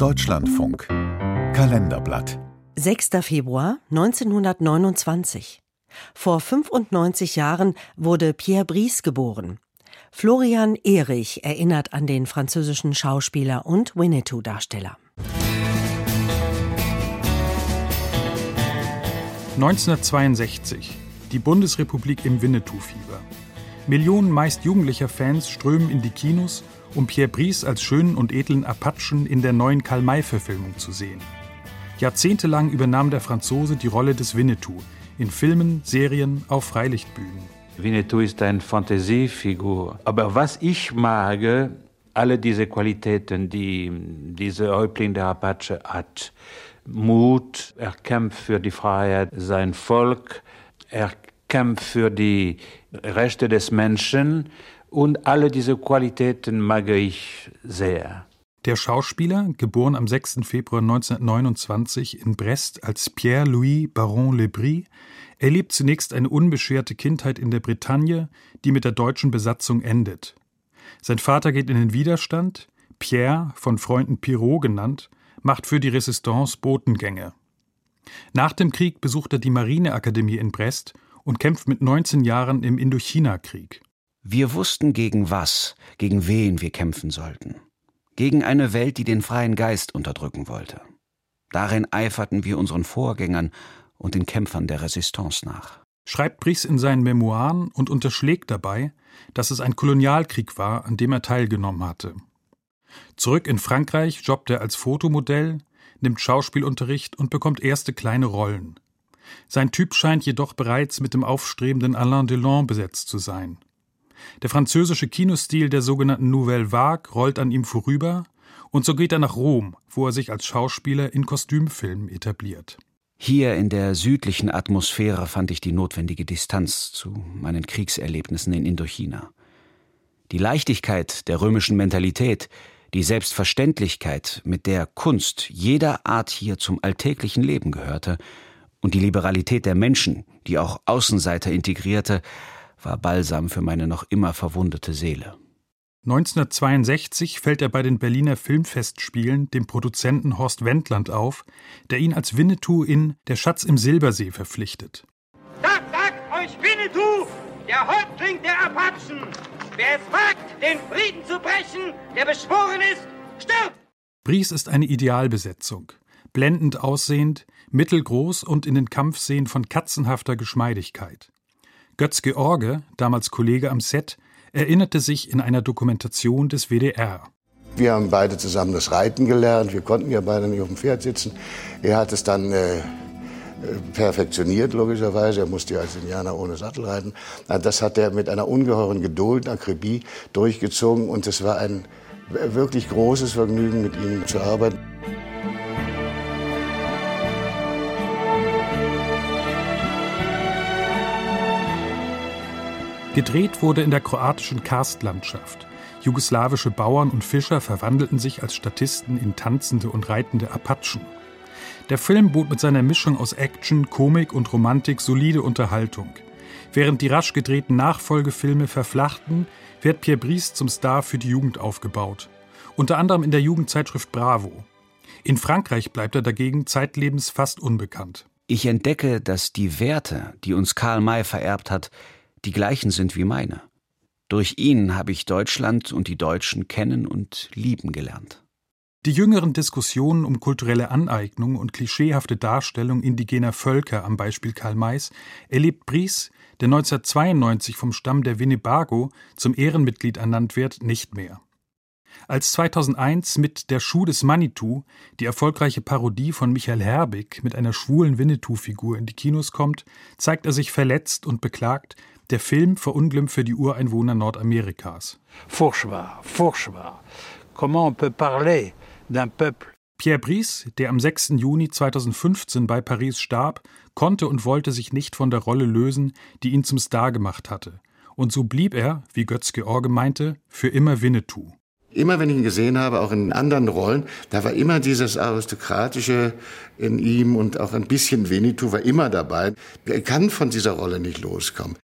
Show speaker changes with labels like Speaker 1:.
Speaker 1: Deutschlandfunk Kalenderblatt
Speaker 2: 6. Februar 1929. Vor 95 Jahren wurde Pierre Brice geboren. Florian Erich erinnert an den französischen Schauspieler und Winnetou-Darsteller.
Speaker 3: 1962. Die Bundesrepublik im Winnetou-Fieber. Millionen meist jugendlicher Fans strömen in die Kinos, um Pierre Brice als schönen und edlen Apachen in der neuen Karl-May-Verfilmung zu sehen. Jahrzehntelang übernahm der Franzose die Rolle des Winnetou in Filmen, Serien, auf Freilichtbühnen.
Speaker 4: Winnetou ist eine Fantasiefigur. Aber was ich mag, alle diese Qualitäten, die dieser Häuptling der Apache hat, Mut, er kämpft für die Freiheit sein Volk, er kämpft für die Rechte des Menschen und alle diese Qualitäten mag ich sehr.
Speaker 3: Der Schauspieler, geboren am 6. Februar 1929 in Brest als Pierre-Louis Baron Lebris, erlebt zunächst eine unbeschwerte Kindheit in der Bretagne, die mit der deutschen Besatzung endet. Sein Vater geht in den Widerstand, Pierre, von Freunden Pirot genannt, macht für die Resistance Botengänge. Nach dem Krieg besucht er die Marineakademie in Brest und kämpft mit 19 Jahren im Indochina-Krieg.
Speaker 5: Wir wussten gegen was, gegen wen wir kämpfen sollten. Gegen eine Welt, die den freien Geist unterdrücken wollte. Darin eiferten wir unseren Vorgängern und den Kämpfern der Resistance nach.
Speaker 3: Schreibt Brice in seinen Memoiren und unterschlägt dabei, dass es ein Kolonialkrieg war, an dem er teilgenommen hatte. Zurück in Frankreich jobbt er als Fotomodell, nimmt Schauspielunterricht und bekommt erste kleine Rollen. Sein Typ scheint jedoch bereits mit dem aufstrebenden Alain Delon besetzt zu sein. Der französische Kinostil der sogenannten Nouvelle Vague rollt an ihm vorüber, und so geht er nach Rom, wo er sich als Schauspieler in Kostümfilmen etabliert.
Speaker 5: Hier in der südlichen Atmosphäre fand ich die notwendige Distanz zu meinen Kriegserlebnissen in Indochina. Die Leichtigkeit der römischen Mentalität, die Selbstverständlichkeit, mit der Kunst jeder Art hier zum alltäglichen Leben gehörte, und die Liberalität der Menschen, die auch Außenseiter integrierte, war Balsam für meine noch immer verwundete Seele.
Speaker 3: 1962 fällt er bei den Berliner Filmfestspielen dem Produzenten Horst Wendland auf, der ihn als Winnetou in Der Schatz im Silbersee verpflichtet.
Speaker 6: Sagt, sagt euch Winnetou, der Häuptling der Apachen! Wer es wagt, den Frieden zu brechen, der beschworen ist, stirbt!
Speaker 3: Bries ist eine Idealbesetzung. Blendend aussehend, mittelgroß und in den Kampfszenen von katzenhafter Geschmeidigkeit. Götz George, damals Kollege am Set, erinnerte sich in einer Dokumentation des WDR.
Speaker 7: Wir haben beide zusammen das Reiten gelernt. Wir konnten ja beide nicht auf dem Pferd sitzen. Er hat es dann äh, perfektioniert, logischerweise. Er musste ja als Indianer ohne Sattel reiten. Das hat er mit einer ungeheuren Geduld, Akribie durchgezogen. Und es war ein wirklich großes Vergnügen, mit ihm zu arbeiten.
Speaker 3: Gedreht wurde in der kroatischen Karstlandschaft. Jugoslawische Bauern und Fischer verwandelten sich als Statisten in tanzende und reitende Apachen. Der Film bot mit seiner Mischung aus Action, Komik und Romantik solide Unterhaltung. Während die rasch gedrehten Nachfolgefilme verflachten, wird Pierre Brice zum Star für die Jugend aufgebaut. Unter anderem in der Jugendzeitschrift Bravo. In Frankreich bleibt er dagegen zeitlebens fast unbekannt.
Speaker 5: Ich entdecke, dass die Werte, die uns Karl May vererbt hat, die gleichen sind wie meine. Durch ihn habe ich Deutschland und die Deutschen kennen und lieben gelernt.
Speaker 3: Die jüngeren Diskussionen um kulturelle Aneignung und klischeehafte Darstellung indigener Völker am Beispiel Karl Mays erlebt Bries, der 1992 vom Stamm der Winnebago zum Ehrenmitglied ernannt wird, nicht mehr. Als 2001 mit Der Schuh des Manitou die erfolgreiche Parodie von Michael Herbig mit einer schwulen Winnetou-Figur in die Kinos kommt, zeigt er sich verletzt und beklagt, der Film verunglimpfe die Ureinwohner Nordamerikas.
Speaker 4: Furchtbar, furchtbar. Comment on peut parler d'un peuple
Speaker 3: Pierre Brice, der am 6. Juni 2015 bei Paris starb, konnte und wollte sich nicht von der Rolle lösen, die ihn zum Star gemacht hatte. Und so blieb er, wie Götz George meinte, für immer Winnetou.
Speaker 7: Immer wenn ich ihn gesehen habe, auch in anderen Rollen, da war immer dieses Aristokratische in ihm und auch ein bisschen Winnetou war immer dabei. Er kann von dieser Rolle nicht loskommen.